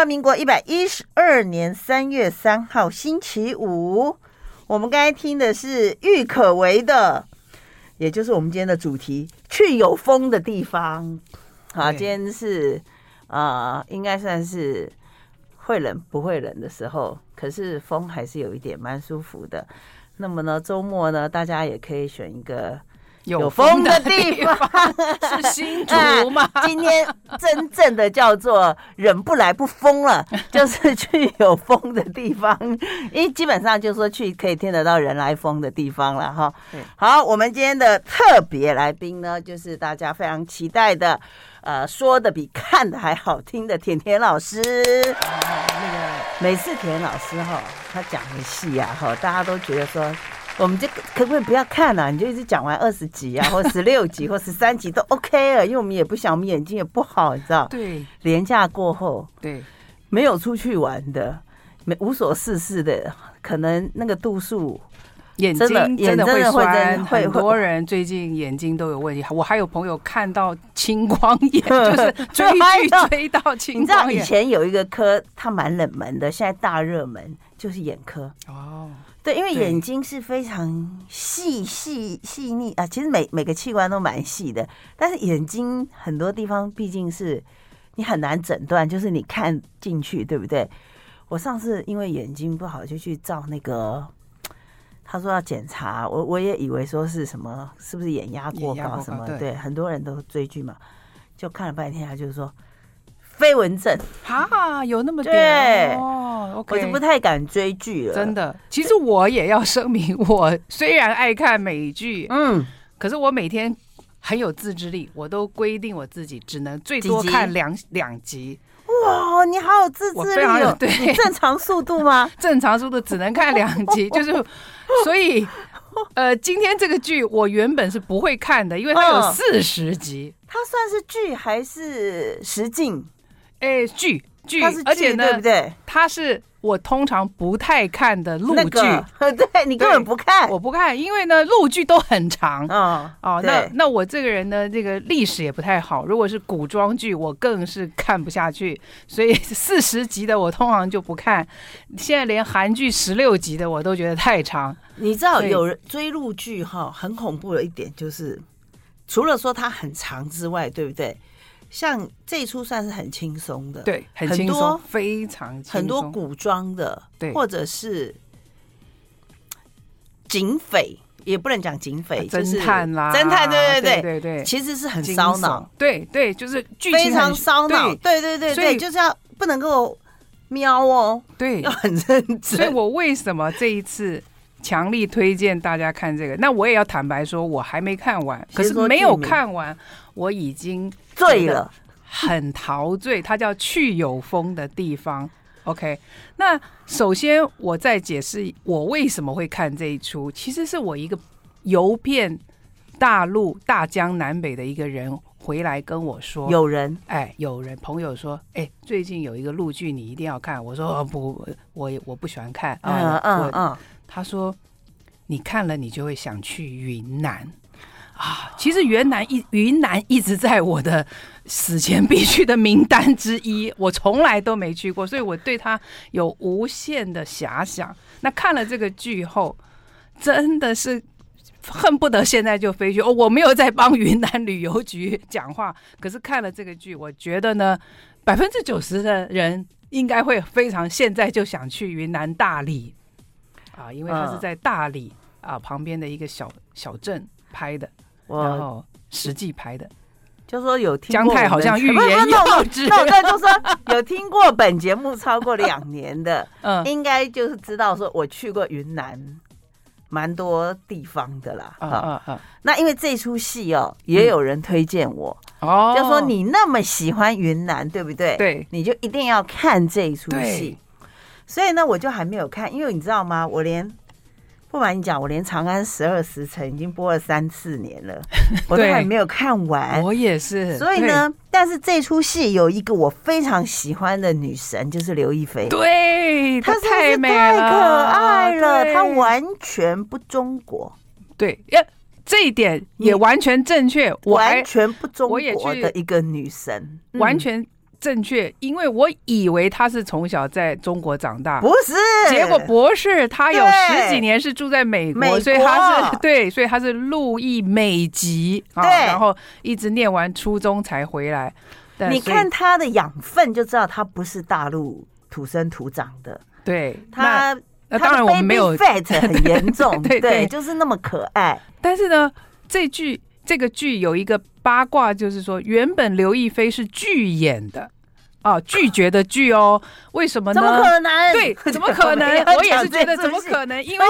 华民国一百一十二年三月三号星期五，我们刚才听的是郁可唯的，也就是我们今天的主题，去有风的地方。好，今天是啊、呃，应该算是会冷不会冷的时候，可是风还是有一点蛮舒服的。那么呢，周末呢，大家也可以选一个。有风的地方是新竹 吗？今天真正的叫做忍不来不疯了，就是 去有风的地方，因为基本上就是说去可以听得到人来疯的地方了哈。好，我们今天的特别来宾呢，就是大家非常期待的，呃，说的比看的还好听的甜甜老师。那个每次甜甜老师哈，他讲的戏呀哈，大家都觉得说。我们这可不可以不要看了？你就一直讲完二十集啊，或十六集，或十三集都 OK 了，因为我们也不想，我们眼睛也不好，你知道？对。廉价过后，对，没有出去玩的，没无所事事的，可能那个度数，眼睛真的会酸。很多人最近眼睛都有问题。我还有朋友看到青光眼，就是追 剧追到青光眼。你知道以前有一个科，它蛮冷门的，现在大热门，就是眼科。哦。对，因为眼睛是非常细细细腻啊，其实每每个器官都蛮细的，但是眼睛很多地方毕竟是你很难诊断，就是你看进去，对不对？我上次因为眼睛不好就去照那个，他说要检查，我我也以为说是什么，是不是眼压过高什么？对，对，很多人都追剧嘛，就看了半天，他就是说。飞蚊症啊，有那么多哦，okay, 我就不太敢追剧了。真的，其实我也要声明，我虽然爱看美剧，嗯，可是我每天很有自制力，我都规定我自己只能最多看两两集。哇，你好有自制力哦！对，正常速度吗？正常速度只能看两集，就是所以，呃，今天这个剧我原本是不会看的，因为它有四十集。它算是剧还是实境？哎，剧剧，它是剧，而且呢，对不对？它是我通常不太看的陆剧，那个、对，你根本不看，我不看，因为呢，陆剧都很长。嗯哦，那那我这个人呢，这个历史也不太好。如果是古装剧，我更是看不下去。所以 四十集的我通常就不看。现在连韩剧十六集的我都觉得太长。你知道，有人追陆剧哈，很恐怖的一点就是，除了说它很长之外，对不对？像这一出算是很轻松的，对，很轻松，非常轻松，很多古装的，对，或者是警匪，也不能讲警匪，侦探啦，侦探，对对对对对，其实是很烧脑，对对，就是剧情非常烧脑，对。对对对，就是要不能够瞄哦，对，要很认真。所以我为什么这一次强力推荐大家看这个？那我也要坦白说，我还没看完，可是没有看完。我已经醉了，很陶醉。它叫去有风的地方。OK，那首先我再解释我为什么会看这一出。其实是我一个游遍大陆大江南北的一个人回来跟我说，有人哎，有人朋友说，哎，最近有一个陆剧你一定要看。我说哦不，我我不喜欢看。嗯嗯嗯。他说你看了你就会想去云南。啊，其实云南一云南一直在我的死前必去的名单之一，我从来都没去过，所以我对他有无限的遐想。那看了这个剧后，真的是恨不得现在就飞去。哦，我没有在帮云南旅游局讲话，可是看了这个剧，我觉得呢，百分之九十的人应该会非常现在就想去云南大理啊，因为他是在大理啊旁边的一个小小镇拍的。然后实际拍的，就说有听姜太好像欲言 又止。那我就说有听过本节目超过两年的，嗯，应该就是知道说我去过云南，蛮多地方的啦。嗯嗯嗯。那因为这出戏哦，也有人推荐我哦，就说你那么喜欢云南，对不对？对，你就一定要看这一出戏。所以呢，我就还没有看，因为你知道吗？我连。不瞒你讲，我连《长安十二时辰》已经播了三四年了，我都还没有看完。我也是。所以呢，但是这出戏有一个我非常喜欢的女神，就是刘亦菲。对，她太美了，太可爱了，她完全不中国。对，呀，这一点也完全正确，完全不中国的一个女神，完全正确，因为我以为他是从小在中国长大，不是，结果不是，他有十几年是住在美国，国。所以他是 对，所以他是路易美籍啊，然后一直念完初中才回来。你看他的养分就知道他不是大陆土生土长的，对他，那当然我们没有 fat 很严重，对 对，对，对，就是那么可爱。但是呢，这剧这个剧有一个八卦，就是说原本刘亦菲是拒演的。哦，拒绝的拒哦，为什么呢？怎么可能？对，怎么可能？我也是觉得怎么可能？因为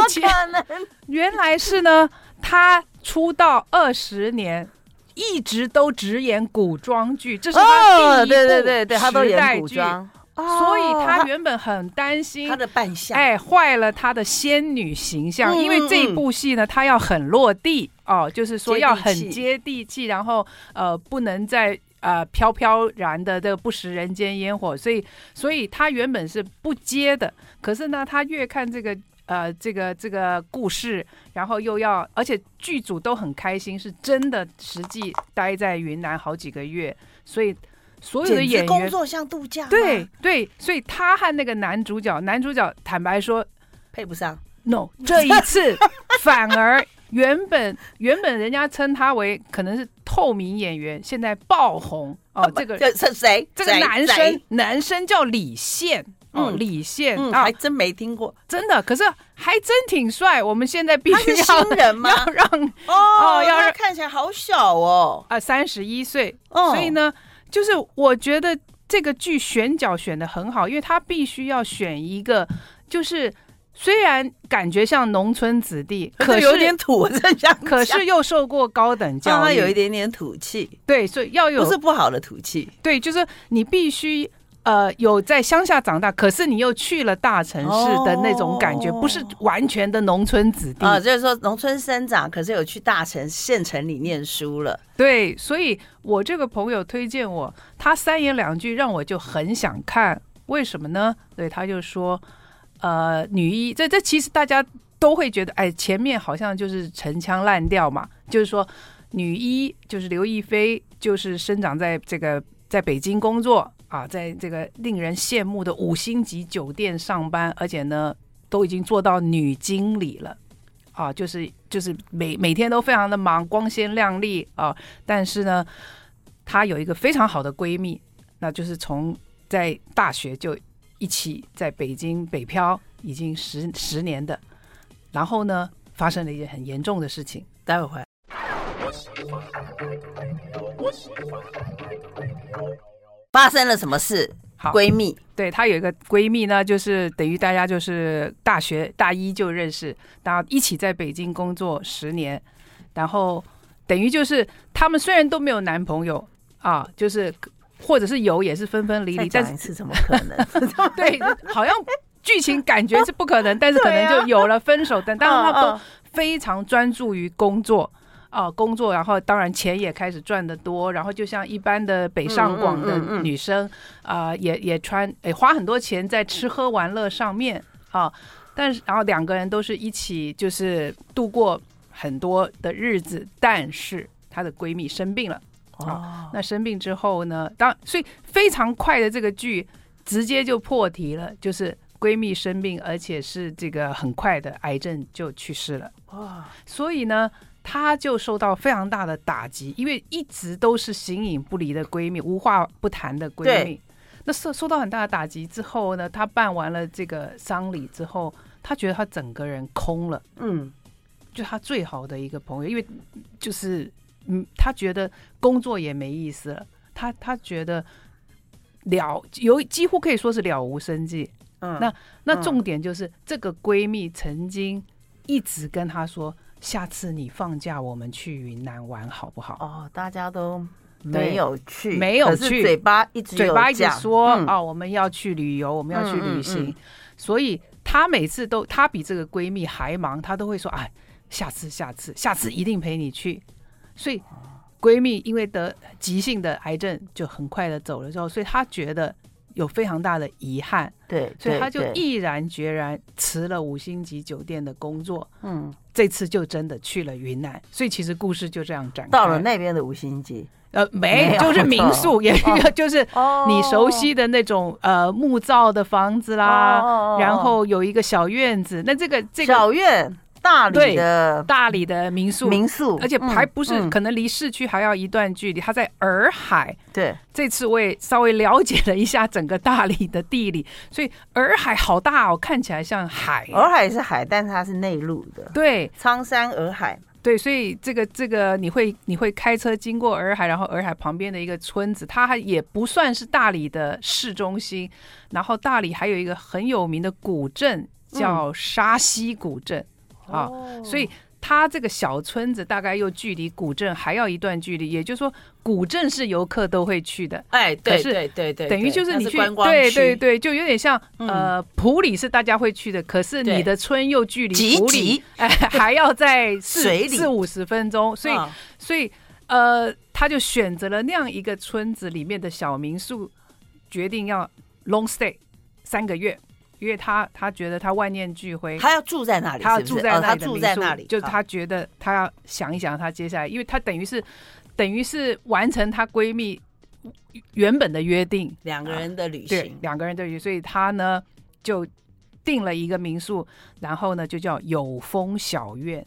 原来是呢，他出道二十年，一直都只演古装剧，这是他第一部时代剧。对对对对，他都演古装，所以他原本很担心他的扮相，哎，坏了他的仙女形象。因为这一部戏呢，他要很落地哦，就是说要很接地气，然后呃，不能再。呃，飘飘然的这个不食人间烟火，所以，所以他原本是不接的。可是呢，他越看这个呃，这个这个故事，然后又要，而且剧组都很开心，是真的实际待在云南好几个月，所以所有的演员工作像度假。对对，所以他和那个男主角，男主角坦白说配不上。No，这一次 反而。原本原本人家称他为可能是透明演员，现在爆红哦。这个这是谁？这个男生男生叫李现哦，李现啊，还真没听过，真的。可是还真挺帅。我们现在必须要新人吗？要让哦，要让看起来好小哦啊，三十一岁。所以呢，就是我觉得这个剧选角选的很好，因为他必须要选一个就是。虽然感觉像农村子弟，可是有点土，真想，可是又受过高等 教育，他有一点点土气。对，所以要有不是不好的土气。对，就是你必须呃有在乡下长大，可是你又去了大城市的那种感觉，不是完全的农村子弟啊。就是说农村生长，可是有去大城县城里念书了。对，所以我这个朋友推荐我，他三言两句让我就很想看，为什么呢？对，他就说。呃，女一，这这其实大家都会觉得，哎，前面好像就是陈腔滥调嘛。就是说，女一就是刘亦菲，就是生长在这个在北京工作啊，在这个令人羡慕的五星级酒店上班，而且呢，都已经做到女经理了啊，就是就是每每天都非常的忙，光鲜亮丽啊。但是呢，她有一个非常好的闺蜜，那就是从在大学就。一起在北京北漂已经十十年的，然后呢，发生了一件很严重的事情。待会回来，发生了什么事？好，闺蜜，对，她有一个闺蜜呢，就是等于大家就是大学大一就认识，然后一起在北京工作十年，然后等于就是他们虽然都没有男朋友啊，就是。或者是有，也是分分离离，但是怎么可能？对，好像剧情感觉是不可能，但是可能就有了分手。但当然他们都非常专注于工作啊，工作，然后当然钱也开始赚得多，然后就像一般的北上广的女生啊，也也穿诶花很多钱在吃喝玩乐上面啊。但是然后两个人都是一起就是度过很多的日子，但是她的闺蜜生病了。哦，那生病之后呢？当所以非常快的这个剧直接就破题了，就是闺蜜生病，而且是这个很快的癌症就去世了。哇！所以呢，她就受到非常大的打击，因为一直都是形影不离的闺蜜，无话不谈的闺蜜。那受受到很大的打击之后呢，她办完了这个丧礼之后，她觉得她整个人空了。嗯，就她最好的一个朋友，因为就是。嗯，她觉得工作也没意思了，她她觉得了有几乎可以说是了无生计。嗯，那那重点就是、嗯、这个闺蜜曾经一直跟她说：“下次你放假我们去云南玩好不好？”哦，大家都没有去，没有去，嘴巴一直嘴巴一直说：“嗯、哦，我们要去旅游，我们要去旅行。嗯嗯嗯”所以她每次都，她比这个闺蜜还忙，她都会说：“哎，下次，下次，下次一定陪你去。”所以，闺蜜因为得急性的癌症，就很快的走了之后，所以她觉得有非常大的遗憾，对，所以他就毅然决然辞了五星级酒店的工作，嗯，这次就真的去了云南，所以其实故事就这样展开。到了那边的五星级，呃，没，就是民宿，也就是你熟悉的那种呃木造的房子啦，然后有一个小院子，那这个这个小院。大理的大理的民宿，民宿，而且还不是，可能离市区还要一段距离。它在洱海。对，这次我也稍微了解了一下整个大理的地理，所以洱海好大哦，看起来像海。洱海是海，但是它是内陆的。对，苍山洱海。对，所以这个这个你会你会开车经过洱海，然后洱海旁边的一个村子，它还也不算是大理的市中心。然后大理还有一个很有名的古镇叫沙溪古镇。啊、哦，所以它这个小村子大概又距离古镇还要一段距离，也就是说，古镇是游客都会去的。哎，对对对对，等于就是你去，对对对，就有点像呃，普里是大家会去的，可是你的村又距离普里哎 还要在四四五十分钟，所以所以呃，他就选择了那样一个村子里面的小民宿，决定要 long stay 三个月。因为他他觉得他万念俱灰，他要住在那里，他要住在那里，哦，他住在那里，就是他觉得他要想一想，他接下来，因为他等于是等于是完成她闺蜜原本的约定，两个人的旅行，对，两个人的旅行，所以他呢就定了一个民宿，然后呢就叫有风小院。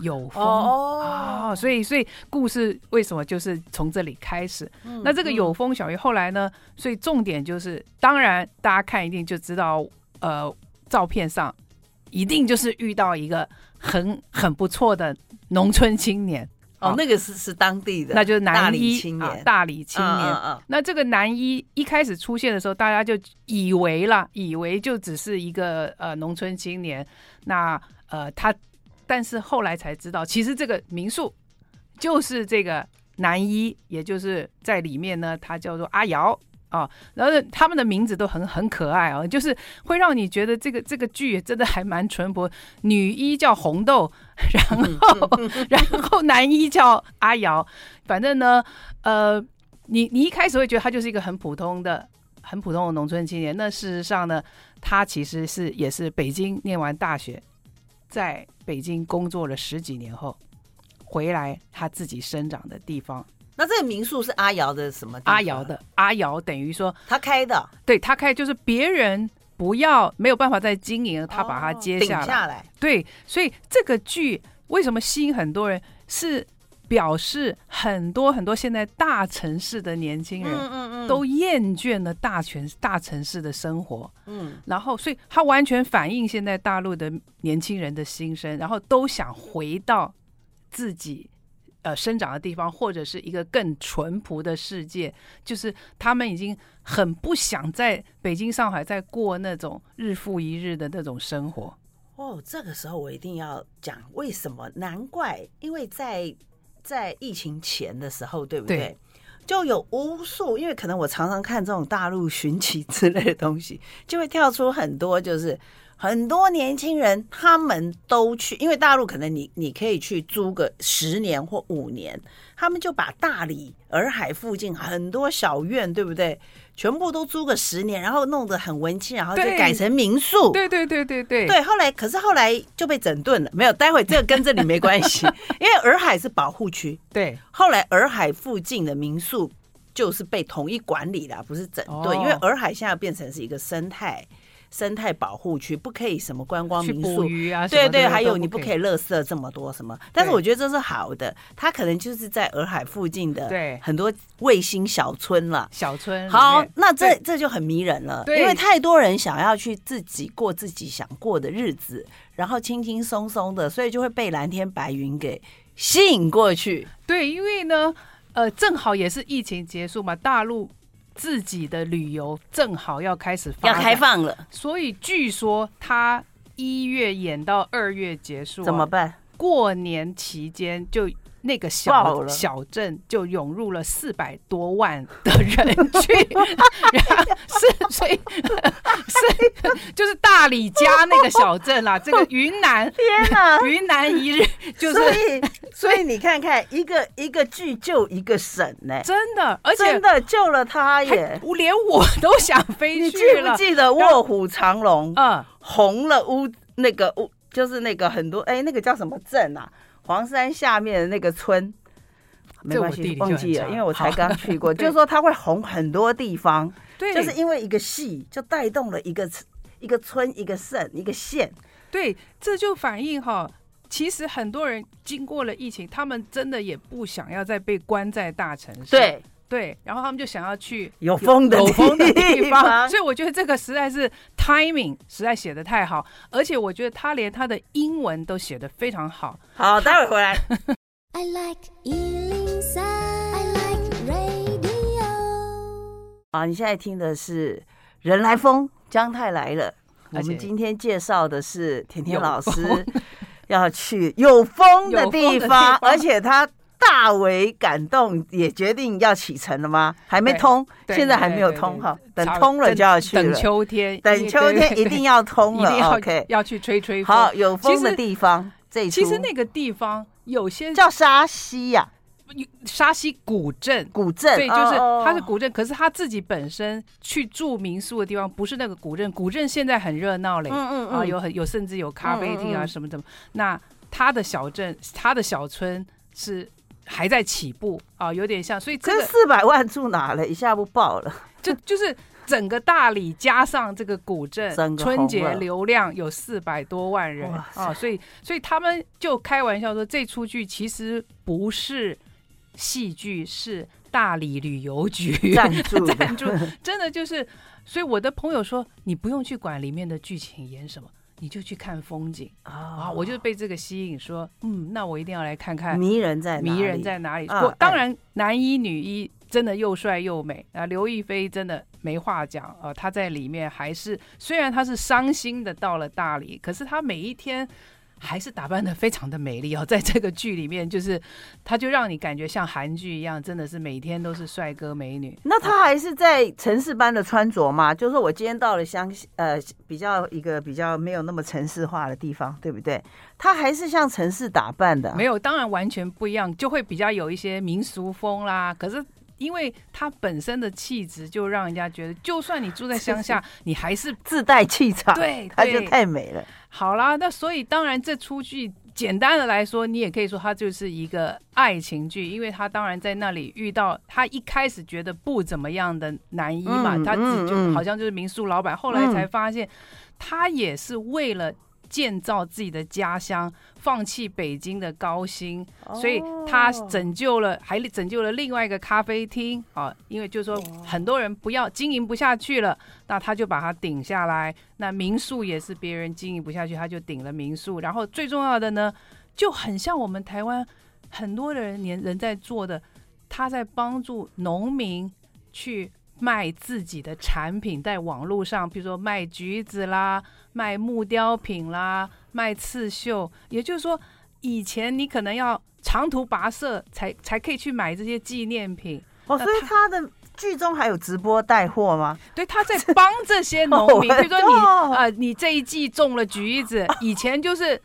有风啊、哦，所以所以故事为什么就是从这里开始？嗯、那这个有风小院后来呢？所以重点就是，当然大家看一定就知道，呃，照片上一定就是遇到一个很很不错的农村青年哦，哦，那个是是当地的，那就是男一青年、啊，大理青年。嗯嗯嗯、那这个男一一开始出现的时候，大家就以为了，以为就只是一个呃农村青年。那呃他。但是后来才知道，其实这个民宿就是这个男一，也就是在里面呢，他叫做阿瑶啊。然后他们的名字都很很可爱啊，就是会让你觉得这个这个剧真的还蛮淳朴。女一叫红豆，然后 然后男一叫阿瑶。反正呢，呃，你你一开始会觉得他就是一个很普通的、很普通的农村青年。那事实上呢，他其实是也是北京念完大学。在北京工作了十几年后，回来他自己生长的地方。那这个民宿是阿瑶的什么？阿瑶的，阿瑶等于说他开的，对他开，就是别人不要没有办法再经营，他把它接下来。哦，下来。对，所以这个剧为什么吸引很多人？是。表示很多很多现在大城市的年轻人，嗯嗯都厌倦了大全大城市的生活，嗯，然后所以他完全反映现在大陆的年轻人的心声，然后都想回到自己呃生长的地方，或者是一个更淳朴的世界，就是他们已经很不想在北京、上海再过那种日复一日的那种生活。哦，这个时候我一定要讲为什么？难怪，因为在。在疫情前的时候，对不对？对，就有无数，因为可能我常常看这种大陆寻奇之类的东西，就会跳出很多，就是很多年轻人他们都去，因为大陆可能你你可以去租个十年或五年，他们就把大理洱海附近很多小院，对不对？全部都租个十年，然后弄得很文青，然后就改成民宿。对对对对对对。后来可是后来就被整顿了，没有。待会这个跟这里没关系，因为洱海是保护区。对。后来洱海附近的民宿就是被统一管理了，不是整顿。哦、因为洱海现在变成是一个生态。生态保护区不可以什么观光民宿。啊，对对，还有你不可以垃圾这么多什么，但是我觉得这是好的，它可能就是在洱海附近的对。很多卫星小村了，小村好，那这这就很迷人了，因为太多人想要去自己过自己想过的日子，然后轻轻松松的，所以就会被蓝天白云给吸引过去。对，因为呢，呃，正好也是疫情结束嘛，大陆。自己的旅游正好要开始要开放了，所以据说他一月演到二月结束，怎么办？过年期间就那个小小镇就涌入了四百多万的人去，是所以 是就是大理家那个小镇啦，这个云南，天哪，云南一日就是，所以所以你看看，一个一个剧救一个省呢，真的，而且真的救了他耶，连我都想飞去了。你记不记得卧虎藏龙？嗯，红了乌那个乌，就是那个很多哎，那个叫什么镇啊？黄山下面的那个村。没关系，忘记了，因为我才刚去过。就是说，它会红很多地方，对，就是因为一个戏就带动了一个一个村、一个省、一个县。对，这就反映哈，其实很多人经过了疫情，他们真的也不想要再被关在大城市。对对，然后他们就想要去有风的有风的地方。所以我觉得这个实在是 timing 实在写的太好，而且我觉得他连他的英文都写的非常好。好，待会回来。I like 啊，你现在听的是《人来疯》，姜太来了。我们今天介绍的是甜甜老师要去有风的地方，而且他大为感动，也决定要启程了吗？还没通，现在还没有通哈，等通了就要去了。等秋天，等秋天一定要通了。OK，要去吹吹风。好，有风的地方，这其实那个地方有些叫沙溪呀。沙溪古镇，古镇，对，就是它是古镇，可是他自己本身去住民宿的地方不是那个古镇，古镇现在很热闹嘞，嗯嗯啊，有很有甚至有咖啡厅啊什么的。那他的小镇，他的小村是还在起步啊，有点像，所以这四百万住哪了？一下不爆了，就就是整个大理加上这个古镇，春节流量有四百多万人啊，所以所以他们就开玩笑说，这出剧其实不是。戏剧是大理旅游局 赞助，赞助真的就是，所以我的朋友说，你不用去管里面的剧情演什么，你就去看风景啊！我就被这个吸引，说，嗯，那我一定要来看看迷人在迷人在哪里。我当然男一女一真的又帅又美啊，刘亦菲真的没话讲啊，她在里面还是虽然她是伤心的到了大理，可是她每一天。还是打扮得非常的美丽哦，在这个剧里面，就是他就让你感觉像韩剧一样，真的是每天都是帅哥美女。那他还是在城市般的穿着吗？就是说我今天到了乡呃比较一个比较没有那么城市化的地方，对不对？他还是像城市打扮的？没有，当然完全不一样，就会比较有一些民俗风啦。可是。因为他本身的气质，就让人家觉得，就算你住在乡下，你还是自带气场。对，他就太美了。好啦，那所以当然这出剧，简单的来说，你也可以说它就是一个爱情剧，因为他当然在那里遇到他一开始觉得不怎么样的男一嘛，他自己就好像就是民宿老板，后来才发现他也是为了。建造自己的家乡，放弃北京的高薪，所以他拯救了，还拯救了另外一个咖啡厅啊！因为就是说很多人不要经营不下去了，那他就把它顶下来。那民宿也是别人经营不下去，他就顶了民宿。然后最重要的呢，就很像我们台湾很多的人年人在做的，他在帮助农民去。卖自己的产品在网络上，比如说卖橘子啦，卖木雕品啦，卖刺绣。也就是说，以前你可能要长途跋涉才才可以去买这些纪念品。哦，所以他的剧中还有直播带货吗？对，他在 帮这些农民。比如说你啊、呃，你这一季种了橘子，以前就是。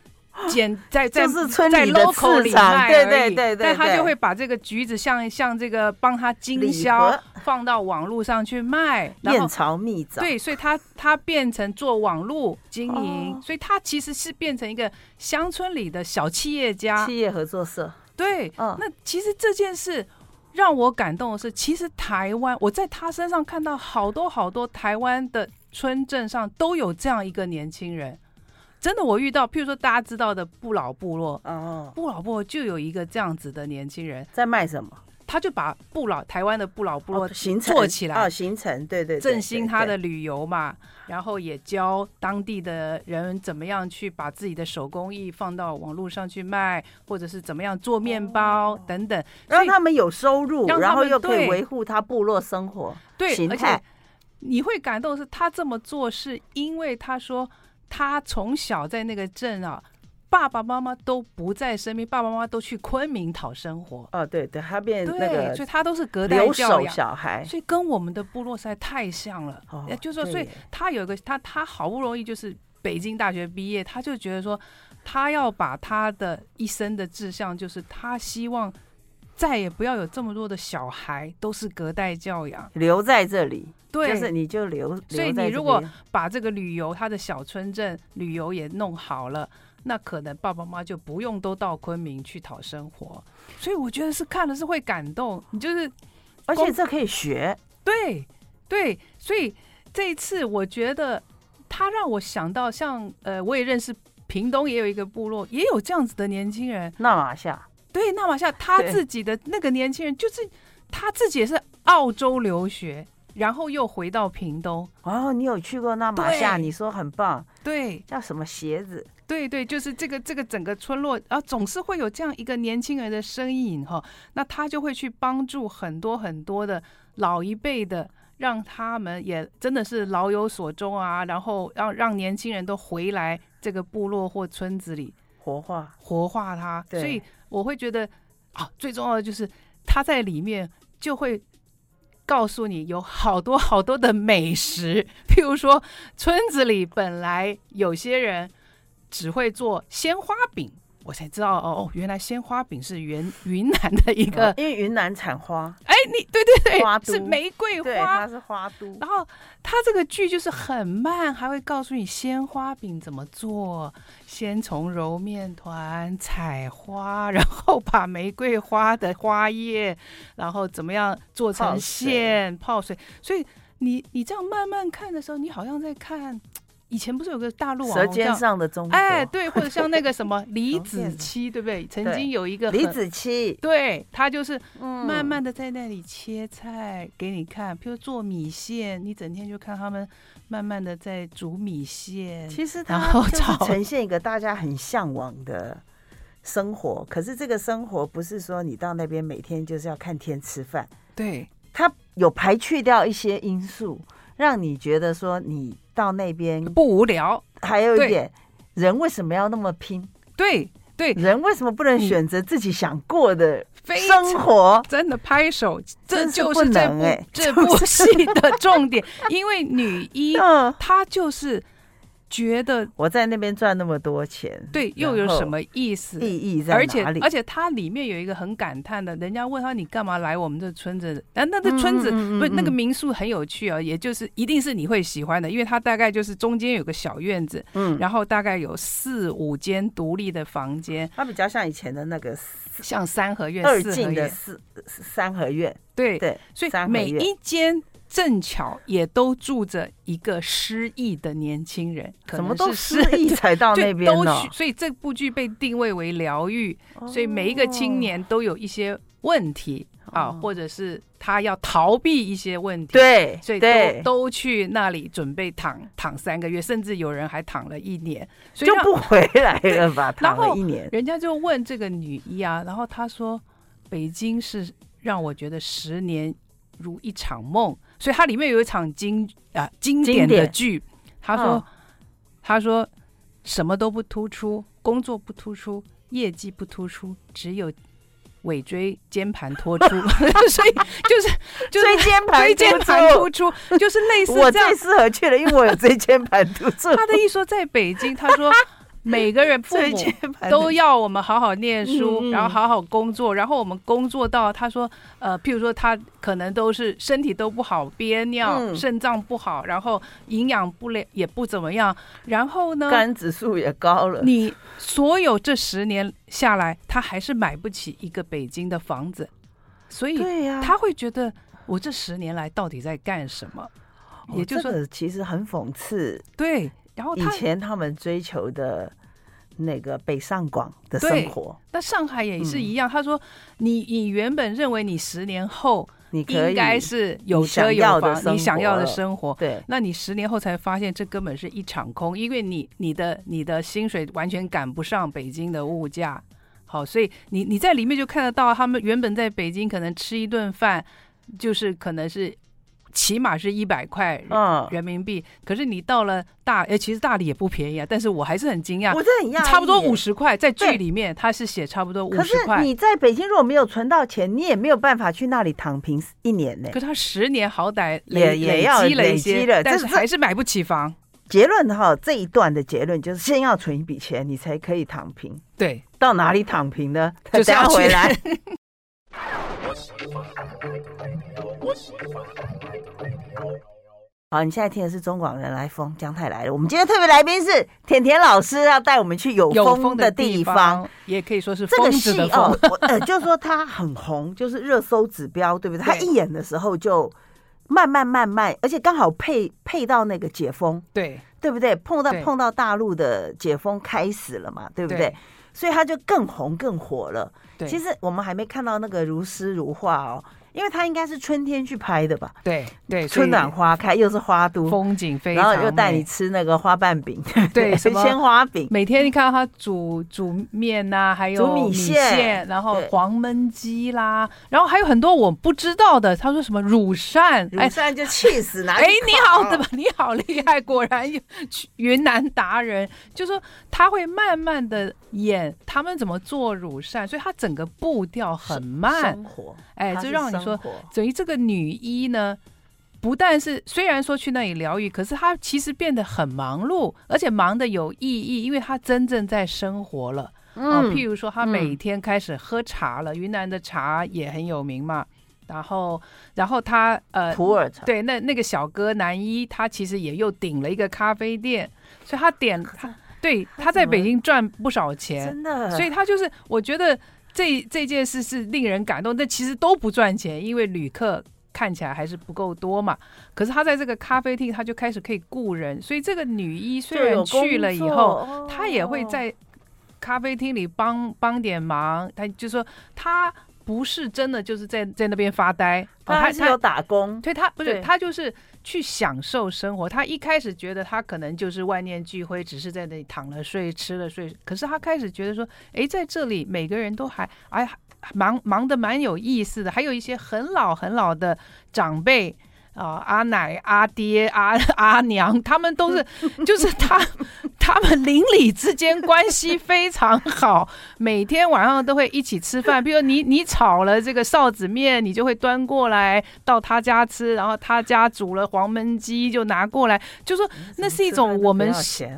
捡在在就是村里的 local 里卖，对对对对，但他就会把这个橘子像像这个帮他经销，放到网络上去卖，燕巢蜜枣。对，所以他他变成做网络经营，所以他其实是变成一个乡村里的小企业家，企业合作社。对，那其实这件事让我感动的是，其实台湾我在他身上看到好多好多台湾的村镇上都有这样一个年轻人。真的，我遇到，譬如说大家知道的不老部落，哦，不老部落就有一个这样子的年轻人在卖什么？他就把不老台湾的不老部落行做起来，哦，行程，对对，振兴他的旅游嘛，然后也教当地的人怎么样去把自己的手工艺放到网络上去卖，或者是怎么样做面包等等，让他们有收入，然后又可以维护他部落生活，对，而且你会感动是他这么做是因为他说。他从小在那个镇啊，爸爸妈妈都不在身边，爸爸妈妈都去昆明讨生活。哦，对对，他变那个，所以他都是隔代教养小孩，所以跟我们的部落实在太像了。哦，就是说，所以他有一个他他好不容易就是北京大学毕业，他就觉得说，他要把他的一生的志向，就是他希望。再也不要有这么多的小孩都是隔代教养留在这里，对，就是你就留。所以你如果把这个旅游，他的小村镇旅游也弄好了，那可能爸爸妈妈就不用都到昆明去讨生活。所以我觉得是看了是会感动，你就是，而且这可以学，对对。所以这一次我觉得他让我想到像，像呃，我也认识屏东也有一个部落，也有这样子的年轻人，纳马夏。对，纳马夏他自己的那个年轻人，就是他自己也是澳洲留学，然后又回到屏东。哦，你有去过纳马夏？你说很棒。对，叫什么鞋子？对对，就是这个这个整个村落啊，总是会有这样一个年轻人的身影哈。那他就会去帮助很多很多的老一辈的，让他们也真的是老有所终啊。然后让让年轻人都回来这个部落或村子里活化活化它。所以。我会觉得啊，最重要的就是它在里面就会告诉你有好多好多的美食，譬如说村子里本来有些人只会做鲜花饼。我才知道哦，原来鲜花饼是云云南的一个，因为云南产花。哎，你对对对，花是玫瑰花，它是花都。然后它这个剧就是很慢，还会告诉你鲜花饼怎么做，先从揉面团、采花，然后把玫瑰花的花叶，然后怎么样做成馅、泡水。所以你你这样慢慢看的时候，你好像在看。以前不是有个大陆网红叫《舌尖上的中国》？哎，对，或者像那个什么 李子柒，对不对？曾经有一个李子柒，对，他就是慢慢的在那里切菜给你看，譬如做米线，你整天就看他们慢慢的在煮米线。其实他就是 呈现一个大家很向往的生活，可是这个生活不是说你到那边每天就是要看天吃饭，对，他有排去掉一些因素，让你觉得说你。到那边不无聊，还有一点，人为什么要那么拼？对对，人为什么不能选择自己想过的生活？真的拍手，这就是这部这部戏的重点，因为女一 她就是。觉得我在那边赚那么多钱，对，又有什么意思？意义在哪里？而且而且它里面有一个很感叹的，人家问他你干嘛来我们这村子？啊，那这村子、嗯、不是那个民宿很有趣啊，也就是一定是你会喜欢的，因为它大概就是中间有个小院子，嗯，然后大概有四五间独立的房间，它比较像以前的那个像三合院、二进的四三合院，对对，所以每一间。正巧也都住着一个失忆的年轻人，可能是失忆才到那边呢。所以这部剧被定位为疗愈，所以每一个青年都有一些问题啊，或者是他要逃避一些问题，对，所以都都去那里准备躺躺三个月，甚至有人还躺了一年，所以就不回来了吧？躺了一年，人家就问这个女医啊，然后她说：“北京是让我觉得十年如一场梦。”所以它里面有一场经啊经典的剧，他说、哦、他说什么都不突出，工作不突出，业绩不突出，只有尾椎间盘突出，所以就是就是椎间盘椎间盘突出，就是类似我最适合去了，因为我有椎间盘突出。他的意思说在北京，他说。每个人父母都要我们好好念书，然后好好工作，然后我们工作到他说，呃，譬如说他可能都是身体都不好，憋尿，肾脏不好，然后营养不良也不怎么样，然后呢，肝指数也高了。你所有这十年下来，他还是买不起一个北京的房子，所以他会觉得我这十年来到底在干什么？也就是说，其实很讽刺。对。然后以前他们追求的那个北上广的生活，那上海也是一样。嗯、他说你：“你你原本认为你十年后你应该是有车有房，你想要的生活，对，那你十年后才发现这根本是一场空，因为你你的你的薪水完全赶不上北京的物价。好，所以你你在里面就看得到，他们原本在北京可能吃一顿饭就是可能是。”起码是一百块嗯人民币。可是你到了大，哎，其实大理也不便宜啊。但是我还是很惊讶，我真的很讶异，差不多五十块，在剧里面他是写差不多五十块。可是你在北京如果没有存到钱，你也没有办法去那里躺平一年呢。可他十年好歹也也要累积了，但是还是买不起房。结论哈，这一段的结论就是先要存一笔钱，你才可以躺平。对，到哪里躺平呢？就是要回来。好，你现在听的是中广人来疯，姜太来了。我们今天特别来宾是甜甜老师，要带我们去有风的地方，也可以说是这个戏哦。呃，就是说它很红，就是热搜指标，对不对？他一演的时候就慢慢慢慢，而且刚好配配到那个解封，对对不对？碰到碰到大陆的解封开始了嘛，对不对？所以他就更红更火了。其实我们还没看到那个如诗如画哦。因为他应该是春天去拍的吧？对对，春暖花开，又是花都，风景非常，然后又带你吃那个花瓣饼，对，什么鲜花饼。每天你看到他煮煮面呐，还有米线，然后黄焖鸡啦，然后还有很多我不知道的。他说什么乳扇，乳扇就气死哪里？哎，你好，对吧？你好厉害，果然有云南达人。就说他会慢慢的演他们怎么做乳扇，所以他整个步调很慢，生活，哎，就让你。说等于这个女一呢，不但是虽然说去那里疗愈，可是她其实变得很忙碌，而且忙的有意义，因为她真正在生活了。嗯、哦，譬如说她每天开始喝茶了，嗯、云南的茶也很有名嘛。然后，然后他呃，普洱茶对，那那个小哥男一，他其实也又顶了一个咖啡店，所以他点他对他在北京赚不少钱，真的，所以他就是我觉得。这这件事是令人感动，但其实都不赚钱，因为旅客看起来还是不够多嘛。可是他在这个咖啡厅，他就开始可以雇人，所以这个女一虽然去了以后，她也会在咖啡厅里帮帮点忙。她就说她不是真的就是在在那边发呆，她是有打工，对，她不是她就是。去享受生活。他一开始觉得他可能就是万念俱灰，只是在那里躺了睡，吃了睡。可是他开始觉得说，哎，在这里每个人都还哎忙忙得蛮有意思的，还有一些很老很老的长辈。啊，阿奶、阿爹、阿 阿娘，他们都是，就是 他，他们邻里之间关系非常好，每天晚上都会一起吃饭。比如你你炒了这个臊子面，你就会端过来到他家吃，然后他家煮了黄焖鸡就拿过来，就说那是一种我们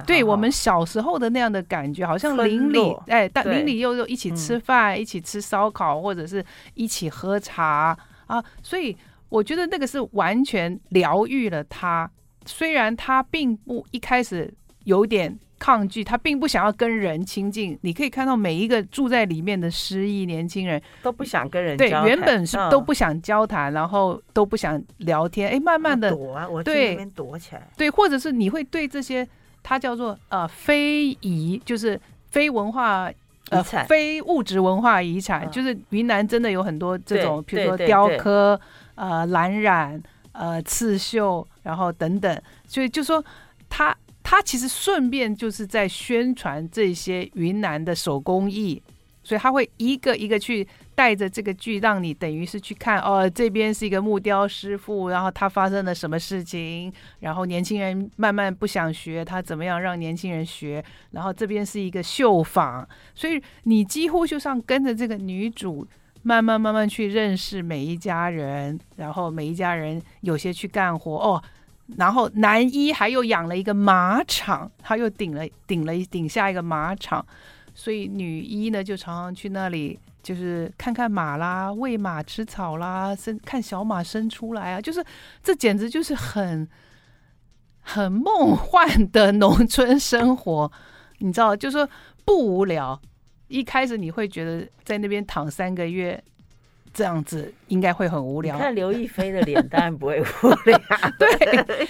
对我们小时候的那样的感觉，好像邻里哎，但邻里又又一起吃饭，一起吃烧烤，或者是一起喝茶啊，所以。我觉得那个是完全疗愈了他，虽然他并不一开始有点抗拒，他并不想要跟人亲近。你可以看到每一个住在里面的失意年轻人都不想跟人交谈，对，原本是都不想交谈，然后都不想聊天。哎，慢慢的躲啊，我对躲起来。对，或者是你会对这些，他叫做呃非遗，就是非文化呃非物质文化遗产，就是云南真的有很多这种，比如说雕刻。呃，蓝染，呃，刺绣，然后等等，所以就说他他其实顺便就是在宣传这些云南的手工艺，所以他会一个一个去带着这个剧，让你等于是去看哦，这边是一个木雕师傅，然后他发生了什么事情，然后年轻人慢慢不想学，他怎么样让年轻人学，然后这边是一个绣坊，所以你几乎就像跟着这个女主。慢慢慢慢去认识每一家人，然后每一家人有些去干活哦，然后男一还又养了一个马场，他又顶了顶了顶下一个马场，所以女一呢就常常去那里，就是看看马啦，喂马吃草啦，生看小马生出来啊，就是这简直就是很 很梦幻的农村生活，你知道，就是说不无聊。一开始你会觉得在那边躺三个月，这样子应该会很无聊。看刘亦菲的脸，当然不会无聊。对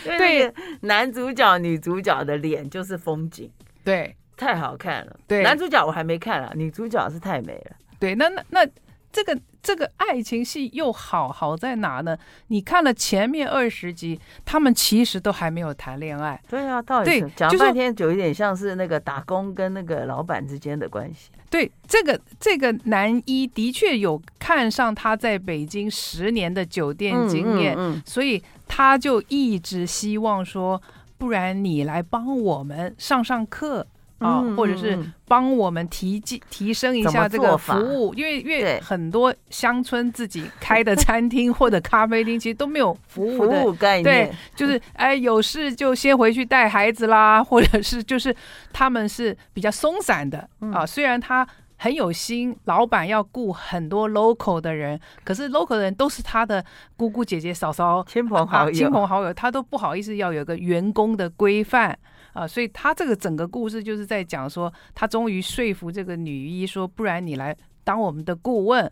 对，男主角、女主角的脸就是风景，对，太好看了。对，男主角我还没看啊，女主角是太美了。对，那那那这个这个爱情戏又好好在哪呢？你看了前面二十集，他们其实都还没有谈恋爱。对啊，到底是讲半天就有点像是那个打工跟那个老板之间的关系。对，这个这个男一的确有看上他在北京十年的酒店经验，嗯嗯嗯、所以他就一直希望说，不然你来帮我们上上课。啊，或者是帮我们提提提升一下这个服务，因为因为很多乡村自己开的餐厅 或者咖啡厅，其实都没有服务的服务概念。对，就是哎，有事就先回去带孩子啦，或者是就是他们是比较松散的啊。虽然他很有心，老板要雇很多 local 的人，可是 local 的人都是他的姑姑姐姐嫂嫂、亲朋好友、亲朋好友，他都不好意思要有个员工的规范。啊，所以他这个整个故事就是在讲说，他终于说服这个女医说，不然你来当我们的顾问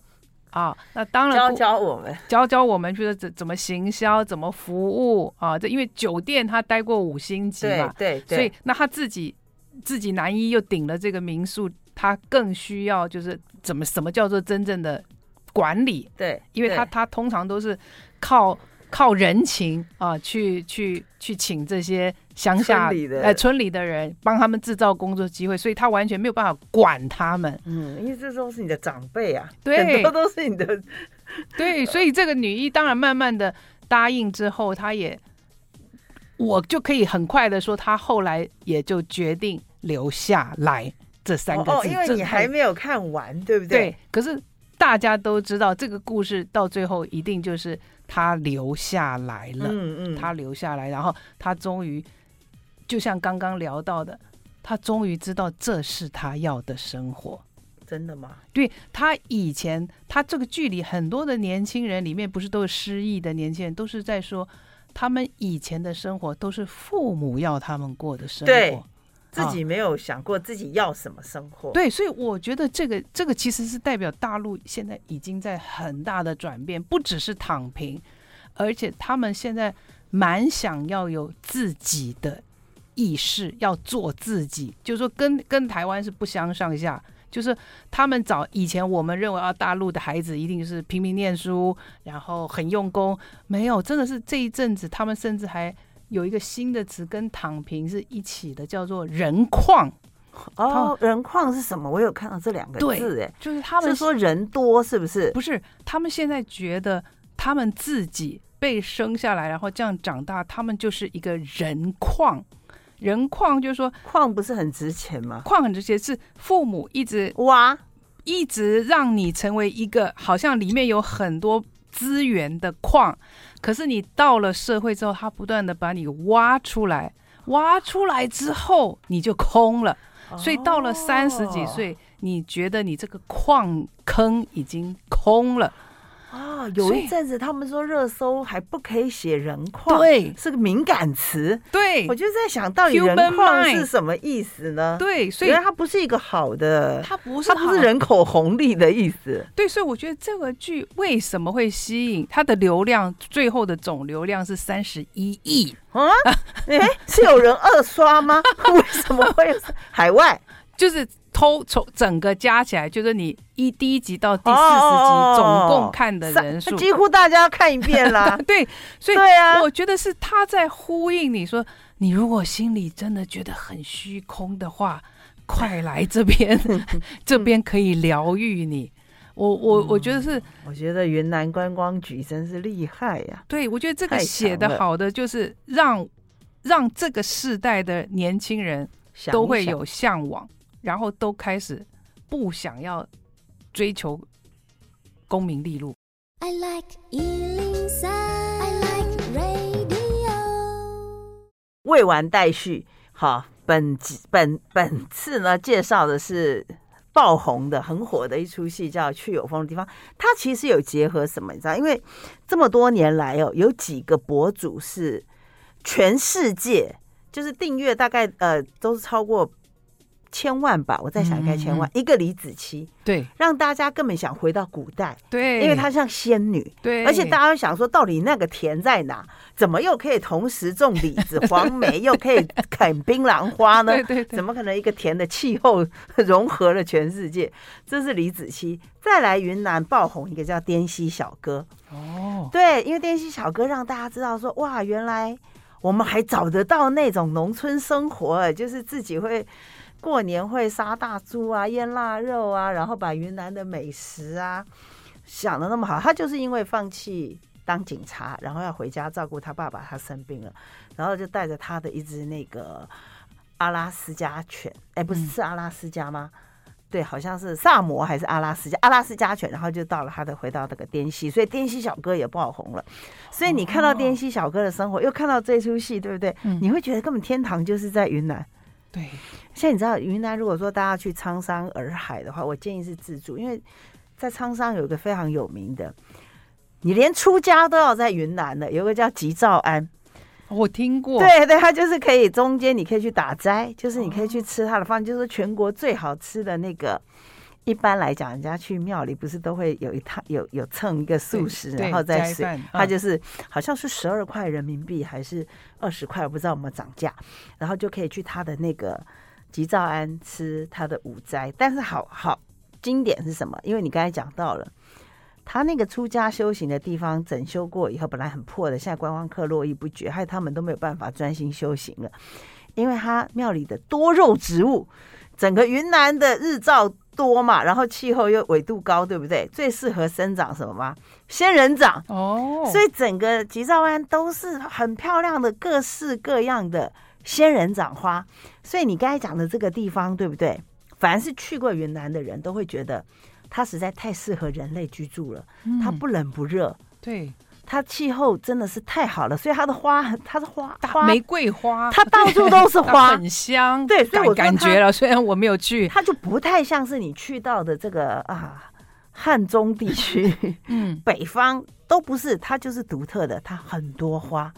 啊。那当然教教我们，教教我们，就是怎怎么行销，怎么服务啊。这因为酒店他待过五星级嘛，对对，对，所以那他自己自己男一又顶了这个民宿，他更需要就是怎么什么叫做真正的管理？对，因为他他通常都是靠。靠人情啊，去去去请这些乡下村里的呃村里的人帮他们制造工作机会，所以他完全没有办法管他们。嗯，因为这都是你的长辈啊，对，很多都是你的。对，所以这个女一当然慢慢的答应之后，她也，我就可以很快的说，她后来也就决定留下来这三个字。哦，因为你还没有看完，对不对？对，可是大家都知道这个故事到最后一定就是。他留下来了，嗯嗯，他留下来，然后他终于，就像刚刚聊到的，他终于知道这是他要的生活。真的吗？对，他以前，他这个剧里很多的年轻人里面，不是都是失意的年轻人，都是在说他们以前的生活都是父母要他们过的生活。对。自己没有想过自己要什么生活，哦，对，所以我觉得这个这个其实是代表大陆现在已经在很大的转变，不只是躺平，而且他们现在蛮想要有自己的意识，要做自己，就是说跟跟台湾是不相上下，就是他们早以前我们认为啊，大陆的孩子一定是拼命念书，然后很用功，没有，真的是这一阵子他们甚至还。有一个新的词跟躺平是一起的，叫做人矿。哦，人矿是什么？我有看到这两个字，哎，就是他们是说人多是不是？不是，他们现在觉得他们自己被生下来，然后这样长大，他们就是一个人矿。人矿就是说，矿不是很值钱吗？矿很值钱，是父母一直挖，一直让你成为一个好像里面有很多资源的矿。可是你到了社会之后，他不断的把你挖出来，挖出来之后你就空了。所以到了三十几岁，你觉得你这个矿坑已经空了。啊，有一阵子他们说热搜还不可以写人矿，对，是个敏感词。对，我就在想到底人矿是什么意思呢？对，所以它不是一个好的，它不是它不是人口红利的意思。对，所以我觉得这个剧为什么会吸引它的流量，最后的总流量是三十一亿啊？哎，是有人二刷吗？为什么会海外？就是。偷从整个加起来，就是你一第一集到第四十集总共看的人数，几乎大家要看一遍啦。对，所以对啊，我觉得是他在呼应你说，你如果心里真的觉得很虚空的话，快来这边，这边可以疗愈你。我我我觉得是，我觉得云南观光局真是厉害呀。对，我觉得这个写的好的就是让让这个世代的年轻人都会有向往。然后都开始不想要追求功名利禄。I like 103, I like radio。未完待续。好，本本本次呢，介绍的是爆红的、很火的一出戏，叫《去有风的地方》。它其实有结合什么？你知道？因为这么多年来哦，有几个博主是全世界就是订阅大概呃都是超过。千万吧，我在想应该千万、嗯、一个李子柒，对，让大家根本想回到古代，对，因为她像仙女，对，而且大家想说，到底那个田在哪？怎么又可以同时种李子、黄梅，又可以啃槟榔花呢？对对对，怎么可能一个田的气候融合了全世界？这是李子柒。再来云南爆红一个叫滇西小哥，哦，对，因为滇西小哥让大家知道说，哇，原来我们还找得到那种农村生活，就是自己会。过年会杀大猪啊，腌腊肉啊，然后把云南的美食啊想的那么好。他就是因为放弃当警察，然后要回家照顾他爸爸，他生病了，然后就带着他的一只那个阿拉斯加犬，哎，不是是阿拉斯加吗？嗯、对，好像是萨摩还是阿拉斯加阿拉斯加犬，然后就到了他的回到那个滇西，所以滇西小哥也爆红了。所以你看到滇西小哥的生活，又看到这出戏，对不对？嗯、你会觉得根本天堂就是在云南。对，现在你知道云南，如果说大家去苍山洱海的话，我建议是自助，因为在苍山有一个非常有名的，你连出家都要在云南的，有个叫吉兆庵，我听过。对对，它就是可以中间你可以去打斋，就是你可以去吃它的饭，就是全国最好吃的那个。一般来讲，人家去庙里不是都会有一趟有有蹭一个素食，然后再吃。他就是好像是十二块人民币还是二十块，我不知道有没有涨价。然后就可以去他的那个吉兆庵吃他的午斋。但是好好经典是什么？因为你刚才讲到了，他那个出家修行的地方整修过以后，本来很破的，现在观光客络绎不绝，害他们都没有办法专心修行了。因为他庙里的多肉植物，整个云南的日照。多嘛，然后气候又纬度高，对不对？最适合生长什么吗？仙人掌哦。所以整个吉兆湾都是很漂亮的各式各样的仙人掌花。所以你刚才讲的这个地方，对不对？凡是去过云南的人都会觉得，它实在太适合人类居住了。它不冷不热，嗯、对。它气候真的是太好了，所以它的花，它的花，花玫瑰花，它到处都是花，很香。对，所以我感觉了，虽然我没有去，它就不太像是你去到的这个啊汉中地区，嗯，北方都不是，它就是独特的，它很多花，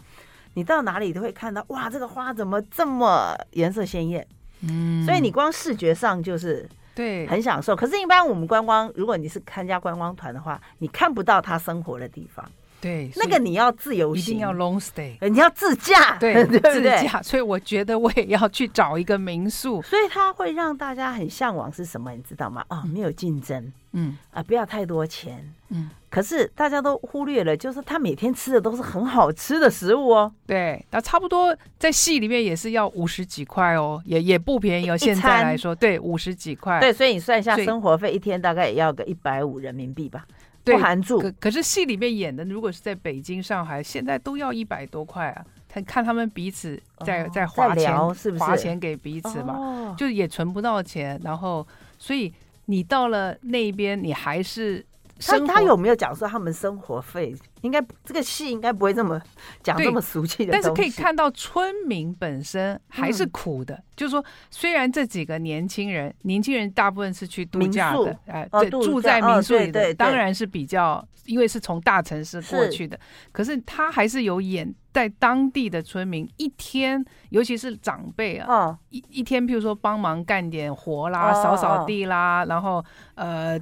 你到哪里都会看到，哇，这个花怎么这么颜色鲜艳？嗯，所以你光视觉上就是对很享受。可是，一般我们观光，如果你是参加观光团的话，你看不到他生活的地方。对，那个你要自由行，一定要 long stay，你要自驾，对？自驾。所以我觉得我也要去找一个民宿，所以它会让大家很向往是什么？你知道吗？啊、哦，没有竞争，嗯啊，不要太多钱，嗯。可是大家都忽略了，就是他每天吃的都是很好吃的食物哦。对，那差不多在戏里面也是要五十几块哦，也也不便宜哦。现在来说，对，五十几块。对，所以你算一下生活费，一天大概也要个一百五人民币吧。不含住，可可是戏里面演的，如果是在北京、上海，现在都要一百多块啊！他看他们彼此在、哦、在花钱，是不是花钱给彼此嘛？哦、就也存不到钱，然后所以你到了那边，你还是。他他有没有讲说他们生活费？应该这个戏应该不会这么讲这么俗气的。但是可以看到村民本身还是苦的，嗯、就是说，虽然这几个年轻人，年轻人大部分是去度假的，哎，对，住在民宿里的，当然是比较，因为是从大城市过去的。可是他还是有演在当地的村民一天，尤其是长辈啊，一一天，譬如说帮忙干点活啦，扫扫地啦，然后呃。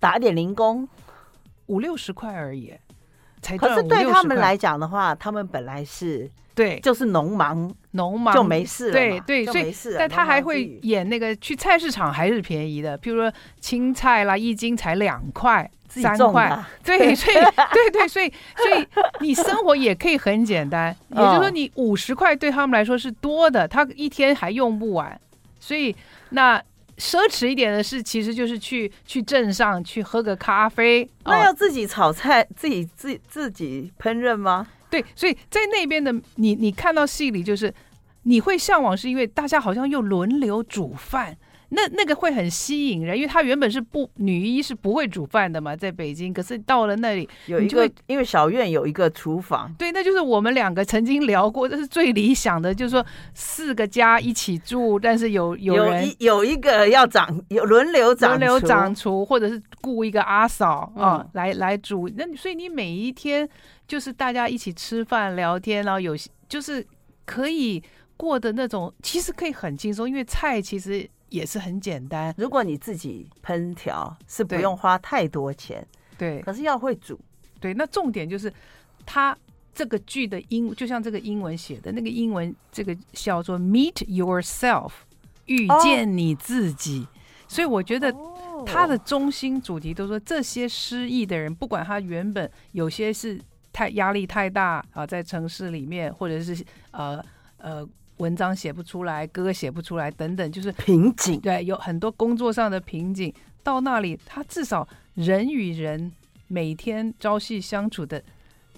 打点零工，五六十块而已，才可是对他们来讲的话，他们本来是对，就是农忙，农忙。就没事了，对对，所以但他还会演那个去菜市场还是便宜的，譬如说青菜啦，一斤才两块、三块，对，所以对对，所以所以你生活也可以很简单，也就是说你五十块对他们来说是多的，他一天还用不完，所以那。奢侈一点的是，其实就是去去镇上去喝个咖啡。那要自己炒菜，哦、自己自自己烹饪吗？对，所以在那边的你，你看到戏里就是你会向往，是因为大家好像又轮流煮饭。那那个会很吸引人，因为他原本是不女一是不会煮饭的嘛，在北京。可是到了那里，有一个因为小院有一个厨房，对，那就是我们两个曾经聊过，这是最理想的，就是说四个家一起住，但是有有人有一有一个要长有轮流长轮流长厨，或者是雇一个阿嫂啊、嗯、来来煮。那所以你每一天就是大家一起吃饭聊天，然后有就是可以过的那种，其实可以很轻松，因为菜其实。也是很简单。如果你自己烹调，是不用花太多钱，对，可是要会煮。对，那重点就是它这个剧的英，就像这个英文写的那个英文，这个叫做 “meet yourself”，遇见你自己。哦、所以我觉得他的中心主题都说，这些失意的人，不管他原本有些是太压力太大啊，在城市里面，或者是呃呃文章写不出来，歌写不出来等等，就是瓶颈。对，有很多工作上的瓶颈，到那里他至少人与人。每天朝夕相处的，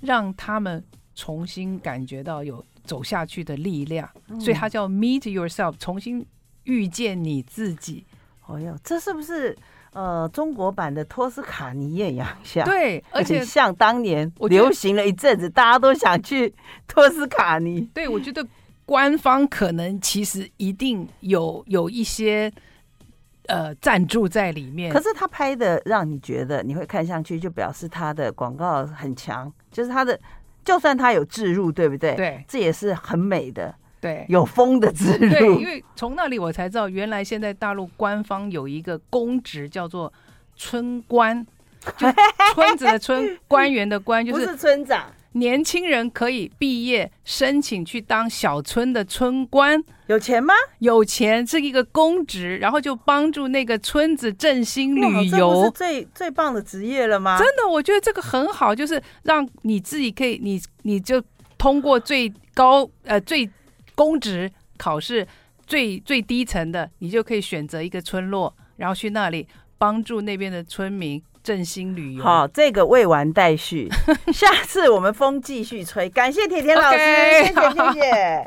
让他们重新感觉到有走下去的力量，嗯、所以他叫 Meet Yourself，重新遇见你自己。哦哟，这是不是呃中国版的托斯卡尼艳阳下？对，而且像当年流行了一阵子，大家都想去托斯卡尼。对，我觉得官方可能其实一定有有一些。呃，赞助在里面。可是他拍的让你觉得你会看上去，就表示他的广告很强，就是他的，就算他有置入，对不对？对，这也是很美的。对，有风的置入。对，因为从那里我才知道，原来现在大陆官方有一个公职叫做村官，就村子的村，官员的官，就是村长。年轻人可以毕业申请去当小村的村官，有钱吗？有钱是一个公职，然后就帮助那个村子振兴旅游，这是最最棒的职业了吗？真的，我觉得这个很好，就是让你自己可以，你你就通过最高呃最公职考试最最低层的，你就可以选择一个村落，然后去那里帮助那边的村民。振兴旅游，好，这个未完待续，下次我们风继续吹。感谢铁田老师，okay, 谢谢谢谢。